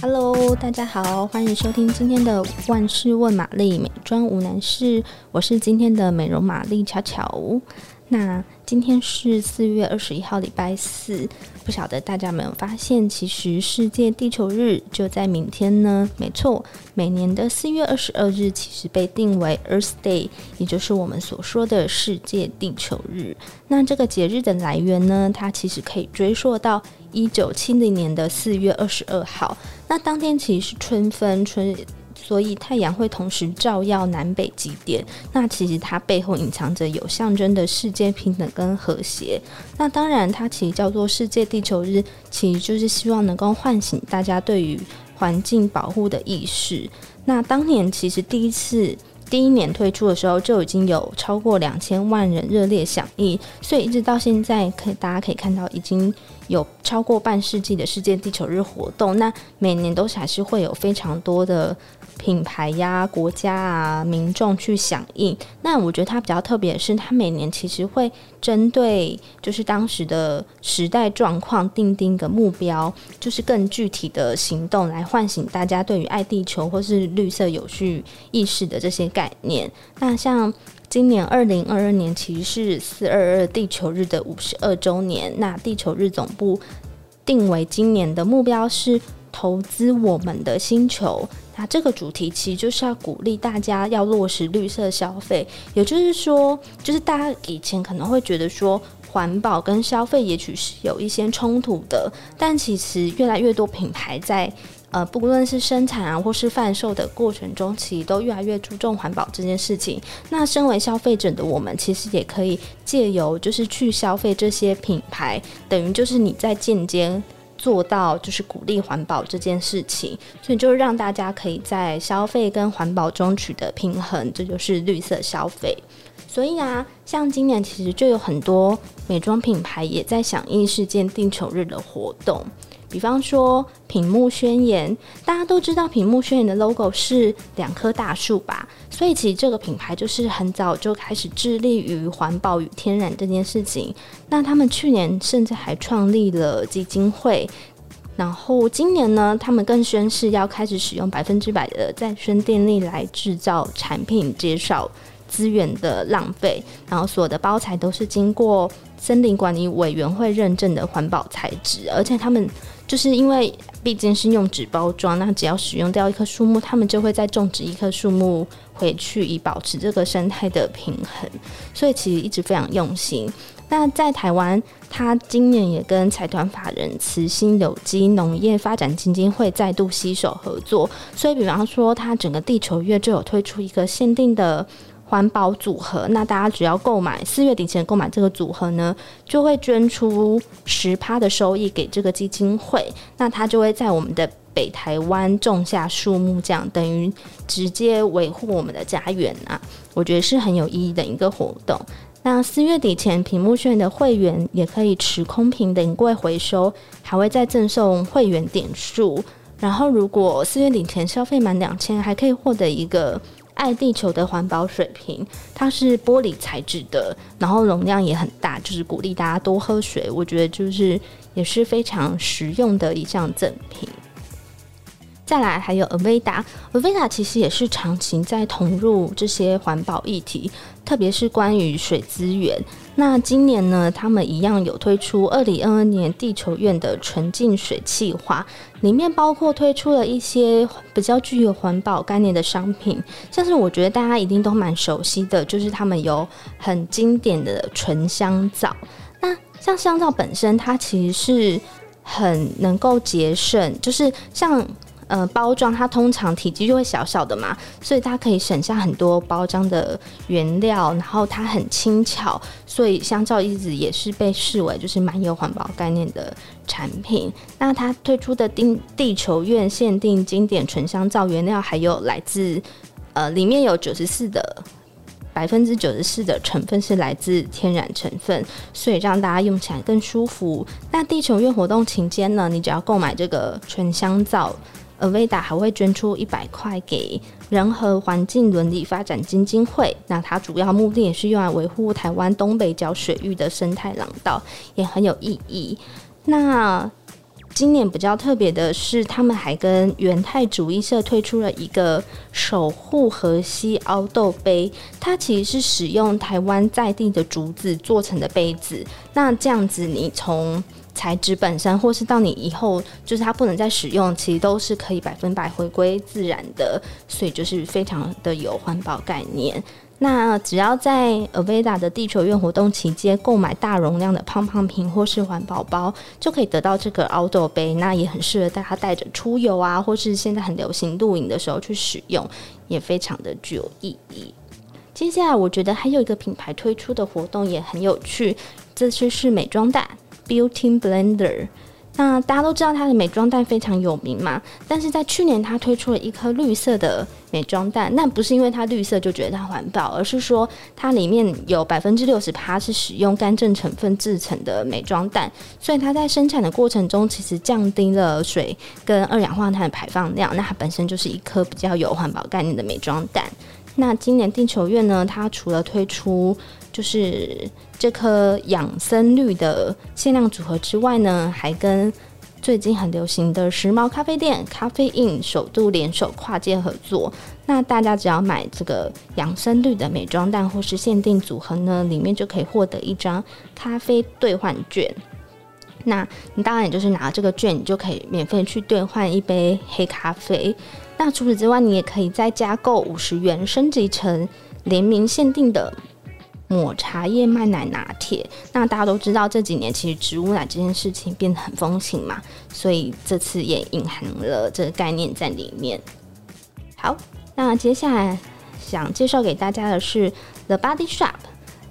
Hello，大家好，欢迎收听今天的万事问玛丽，美妆无难事。我是今天的美容玛丽巧巧。那今天是四月二十一号，礼拜四。不晓得大家有没有发现，其实世界地球日就在明天呢？没错，每年的四月二十二日其实被定为 Earth Day，也就是我们所说的世界地球日。那这个节日的来源呢，它其实可以追溯到一九七零年的四月二十二号。那当天其实是春分，春。所以太阳会同时照耀南北极点，那其实它背后隐藏着有象征的世界平等跟和谐。那当然，它其实叫做世界地球日，其实就是希望能够唤醒大家对于环境保护的意识。那当年其实第一次。第一年推出的时候就已经有超过两千万人热烈响应，所以一直到现在，可以大家可以看到已经有超过半世纪的世界地球日活动。那每年都是还是会有非常多的品牌呀、国家啊、民众去响应。那我觉得它比较特别的是，它每年其实会针对就是当时的时代状况定定一个目标，就是更具体的行动来唤醒大家对于爱地球或是绿色有序意识的这些。概念。那像今年二零二二年，其实是四二二地球日的五十二周年。那地球日总部定为今年的目标是投资我们的星球。那这个主题其实就是要鼓励大家要落实绿色消费。也就是说，就是大家以前可能会觉得说环保跟消费也许是有一些冲突的，但其实越来越多品牌在。呃，不论是生产啊，或是贩售的过程中，其实都越来越注重环保这件事情。那身为消费者的我们，其实也可以借由就是去消费这些品牌，等于就是你在间接做到就是鼓励环保这件事情。所以就让大家可以在消费跟环保中取得平衡，这就是绿色消费。所以啊，像今年其实就有很多美妆品牌也在响应世界地球日的活动。比方说，屏幕宣言，大家都知道屏幕宣言的 logo 是两棵大树吧？所以其实这个品牌就是很早就开始致力于环保与天然这件事情。那他们去年甚至还创立了基金会，然后今年呢，他们更宣誓要开始使用百分之百的再生电力来制造产品，减少资源的浪费。然后所有的包材都是经过森林管理委员会认证的环保材质，而且他们。就是因为毕竟是用纸包装，那只要使用掉一棵树木，他们就会再种植一棵树木回去，以保持这个生态的平衡。所以其实一直非常用心。那在台湾，他今年也跟财团法人慈心有机农业发展基金会再度携手合作。所以，比方说，他整个地球月就有推出一个限定的。环保组合，那大家只要购买四月底前购买这个组合呢，就会捐出十趴的收益给这个基金会。那它就会在我们的北台湾种下树木，这样等于直接维护我们的家园啊！我觉得是很有意义的一个活动。那四月底前，屏幕炫的会员也可以持空瓶临柜回收，还会再赠送会员点数。然后如果四月底前消费满两千，还可以获得一个。爱地球的环保水瓶，它是玻璃材质的，然后容量也很大，就是鼓励大家多喝水。我觉得就是也是非常实用的一项赠品。再来还有 Aveda，Aveda 其实也是长期在投入这些环保议题，特别是关于水资源。那今年呢，他们一样有推出二零二二年地球院的纯净水计划，里面包括推出了一些比较具有环保概念的商品，像是我觉得大家一定都蛮熟悉的，就是他们有很经典的纯香皂。那像香皂本身，它其实是很能够节省，就是像。呃，包装它通常体积就会小小的嘛，所以它可以省下很多包装的原料，然后它很轻巧，所以香皂一直也是被视为就是蛮有环保概念的产品。那它推出的地地球院限定经典纯香皂原料，还有来自呃里面有九十四的百分之九十四的成分是来自天然成分，所以让大家用起来更舒服。那地球院活动期间呢，你只要购买这个纯香皂。Aveda 还会捐出一百块给人和环境伦理发展基金会，那它主要目的也是用来维护台湾东北角水域的生态廊道，也很有意义。那今年比较特别的是，他们还跟元泰主义社推出了一个守护河西凹豆杯，它其实是使用台湾在地的竹子做成的杯子。那这样子，你从材质本身，或是到你以后就是它不能再使用，其实都是可以百分百回归自然的，所以就是非常的有环保概念。那只要在 Aveda 的地球月活动期间购买大容量的胖胖瓶或是环保包，就可以得到这个凹豆杯。那也很适合大家带着出游啊，或是现在很流行露营的时候去使用，也非常的具有意义。接下来，我觉得还有一个品牌推出的活动也很有趣，这次是美妆蛋 Beauty Blender。那大家都知道它的美妆蛋非常有名嘛，但是在去年它推出了一颗绿色的美妆蛋，那不是因为它绿色就觉得它环保，而是说它里面有百分之六十趴是使用干净成分制成的美妆蛋，所以它在生产的过程中其实降低了水跟二氧化碳的排放量，那它本身就是一颗比较有环保概念的美妆蛋。那今年地球月呢，它除了推出就是这颗养生绿的限量组合之外呢，还跟最近很流行的时髦咖啡店咖啡印首度联手跨界合作。那大家只要买这个养生绿的美妆蛋或是限定组合呢，里面就可以获得一张咖啡兑换券。那你当然也就是拿这个券，你就可以免费去兑换一杯黑咖啡。那除此之外，你也可以再加购五十元，升级成联名限定的抹茶燕麦奶拿铁。那大家都知道，这几年其实植物奶这件事情变得很风行嘛，所以这次也隐含了这个概念在里面。好，那接下来想介绍给大家的是 The Body Shop。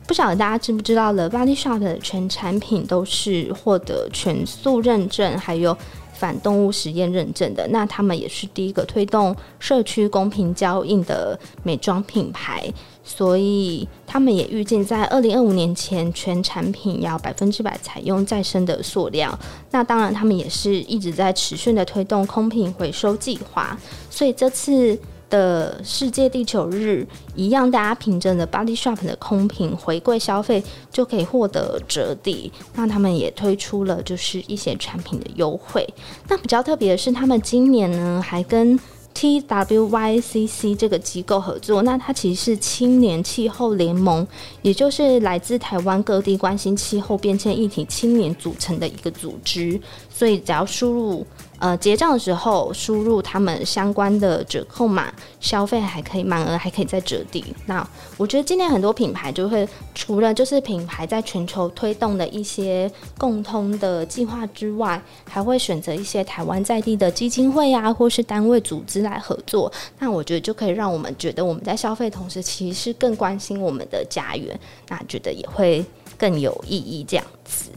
不晓得大家知不知道，The Body Shop 的全产品都是获得全素认证，还有。反动物实验认证的，那他们也是第一个推动社区公平交易的美妆品牌，所以他们也预计在二零二五年前，全产品要百分之百采用再生的塑料。那当然，他们也是一直在持续的推动空瓶回收计划，所以这次。的世界地球日一样，大家凭着的 Body Shop 的空瓶回馈消费就可以获得折抵。那他们也推出了就是一些产品的优惠。那比较特别的是，他们今年呢还跟 TWYCC 这个机构合作。那它其实是青年气候联盟，也就是来自台湾各地关心气候变迁议题青年组成的一个组织。所以只要输入。呃，结账的时候输入他们相关的折扣码，消费还可以满额还可以再折抵。那我觉得今年很多品牌就会除了就是品牌在全球推动的一些共通的计划之外，还会选择一些台湾在地的基金会啊，或是单位组织来合作。那我觉得就可以让我们觉得我们在消费同时，其实是更关心我们的家园，那觉得也会更有意义这样子。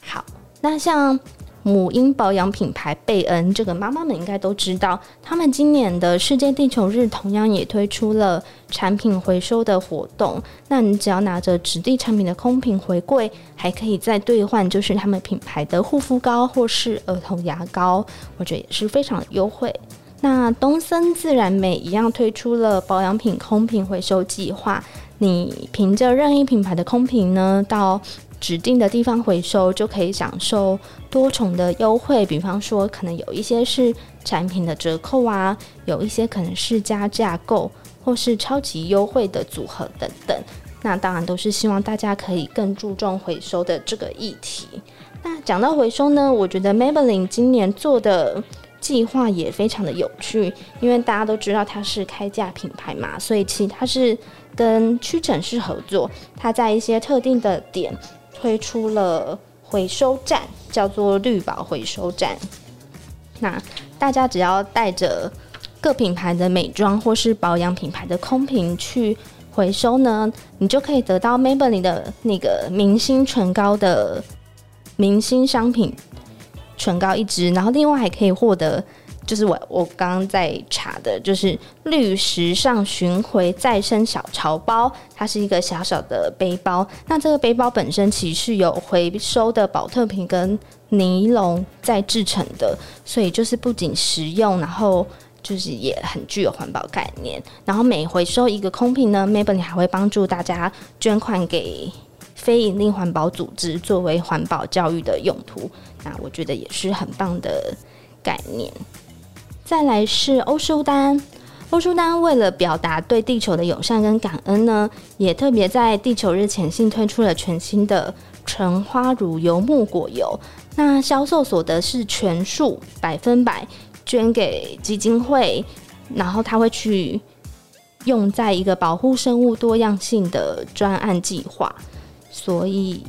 好，那像。母婴保养品牌贝恩，这个妈妈们应该都知道，他们今年的世界地球日同样也推出了产品回收的活动。那你只要拿着质地产品的空瓶回馈，还可以再兑换，就是他们品牌的护肤膏或是儿童牙膏，我觉得也是非常优惠。那东森自然美一样推出了保养品空瓶回收计划，你凭着任意品牌的空瓶呢，到指定的地方回收就可以享受多重的优惠，比方说可能有一些是产品的折扣啊，有一些可能是加价购或是超级优惠的组合等等。那当然都是希望大家可以更注重回收的这个议题。那讲到回收呢，我觉得 Maybelline 今年做的计划也非常的有趣，因为大家都知道它是开价品牌嘛，所以其实它是跟屈臣氏合作，它在一些特定的点。推出了回收站，叫做绿宝回收站。那大家只要带着各品牌的美妆或是保养品牌的空瓶去回收呢，你就可以得到 Maybelline 的那个明星唇膏的明星商品唇膏一支，然后另外还可以获得。就是我我刚刚在查的，就是绿时尚巡回再生小潮包，它是一个小小的背包。那这个背包本身其实是有回收的宝特瓶跟尼龙再制成的，所以就是不仅实用，然后就是也很具有环保概念。然后每回收一个空瓶呢，Maybelline 还会帮助大家捐款给非营利环保组织作为环保教育的用途。那我觉得也是很棒的概念。再来是欧舒丹，欧舒丹为了表达对地球的友善跟感恩呢，也特别在地球日前夕推出了全新的橙花乳油木果油。那销售所得是全数百分百捐给基金会，然后他会去用在一个保护生物多样性的专案计划，所以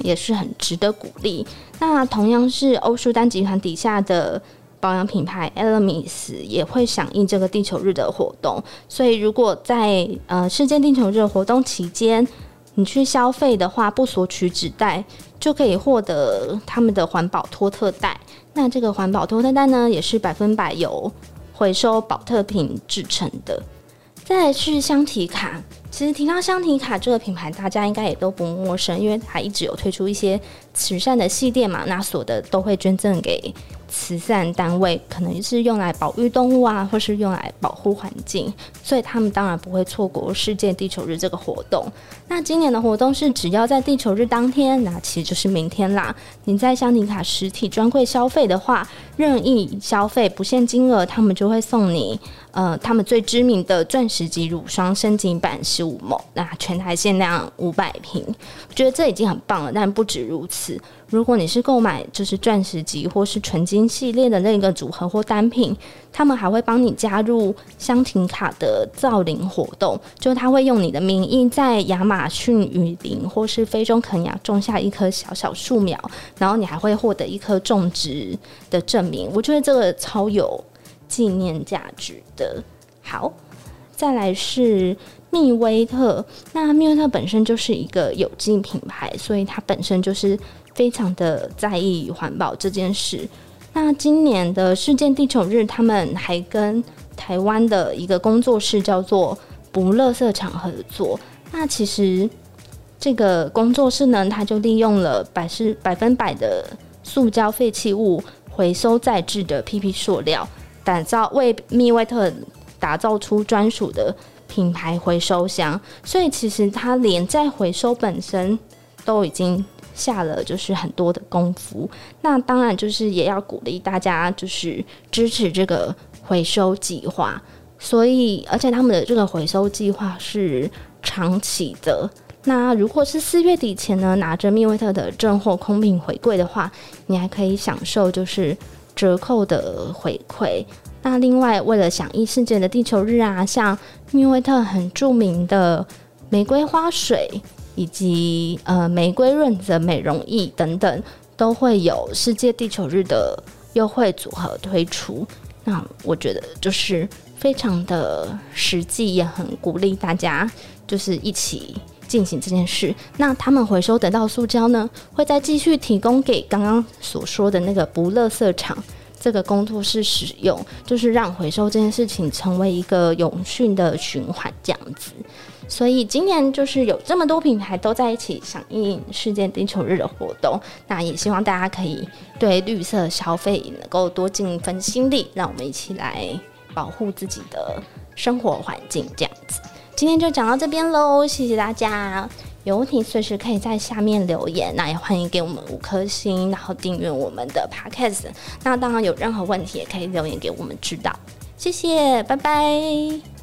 也是很值得鼓励。那同样是欧舒丹集团底下的保养品牌 Elemis 也会响应这个地球日的活动，所以如果在呃世界地球日活动期间，你去消费的话，不索取纸袋，就可以获得他们的环保托特袋。那这个环保托特袋呢，也是百分百由回收宝特瓶制成的。再来是香缇卡，其实提到香缇卡这个品牌，大家应该也都不陌生，因为它一直有推出一些慈善的系列嘛，那所得都会捐赠给。慈善单位可能是用来保育动物啊，或是用来保护环境，所以他们当然不会错过世界地球日这个活动。那今年的活动是，只要在地球日当天，那其实就是明天啦。你在香缇卡实体专柜消费的话，任意消费不限金额，他们就会送你呃他们最知名的钻石级乳霜升级版十五毛那全台限量五百瓶。我觉得这已经很棒了，但不止如此。如果你是购买就是钻石级或是纯金系列的那个组合或单品，他们还会帮你加入香缇卡的造林活动，就他会用你的名义在亚马逊雨林或是非洲肯亚种下一棵小小树苗，然后你还会获得一颗种植的证明。我觉得这个超有纪念价值的。好，再来是。蜜威特，那蜜威特本身就是一个有机品牌，所以它本身就是非常的在意环保这件事。那今年的世界地球日，他们还跟台湾的一个工作室叫做“不乐色场”合作。那其实这个工作室呢，它就利用了百是百分百的塑胶废弃物回收再制的 PP 塑料，打造为蜜威特打造出专属的。品牌回收箱，所以其实它连在回收本身都已经下了就是很多的功夫。那当然就是也要鼓励大家就是支持这个回收计划。所以而且他们的这个回收计划是长期的。那如果是四月底前呢，拿着蜜威特的正货空瓶回馈的话，你还可以享受就是折扣的回馈。那另外，为了响应世界的地球日啊，像蜜威特很著名的玫瑰花水，以及呃玫瑰润泽美容液等等，都会有世界地球日的优惠组合推出。那我觉得就是非常的实际，也很鼓励大家就是一起进行这件事。那他们回收得到塑胶呢，会再继续提供给刚刚所说的那个不乐色场。这个工作室使用，就是让回收这件事情成为一个永续的循环，这样子。所以今年就是有这么多品牌都在一起响应世界地球日的活动，那也希望大家可以对绿色消费能够多尽一份心力，让我们一起来保护自己的生活环境，这样子。今天就讲到这边喽，谢谢大家。有问题随时可以在下面留言，那也欢迎给我们五颗星，然后订阅我们的 podcast。那当然有任何问题也可以留言给我们知道。谢谢，拜拜。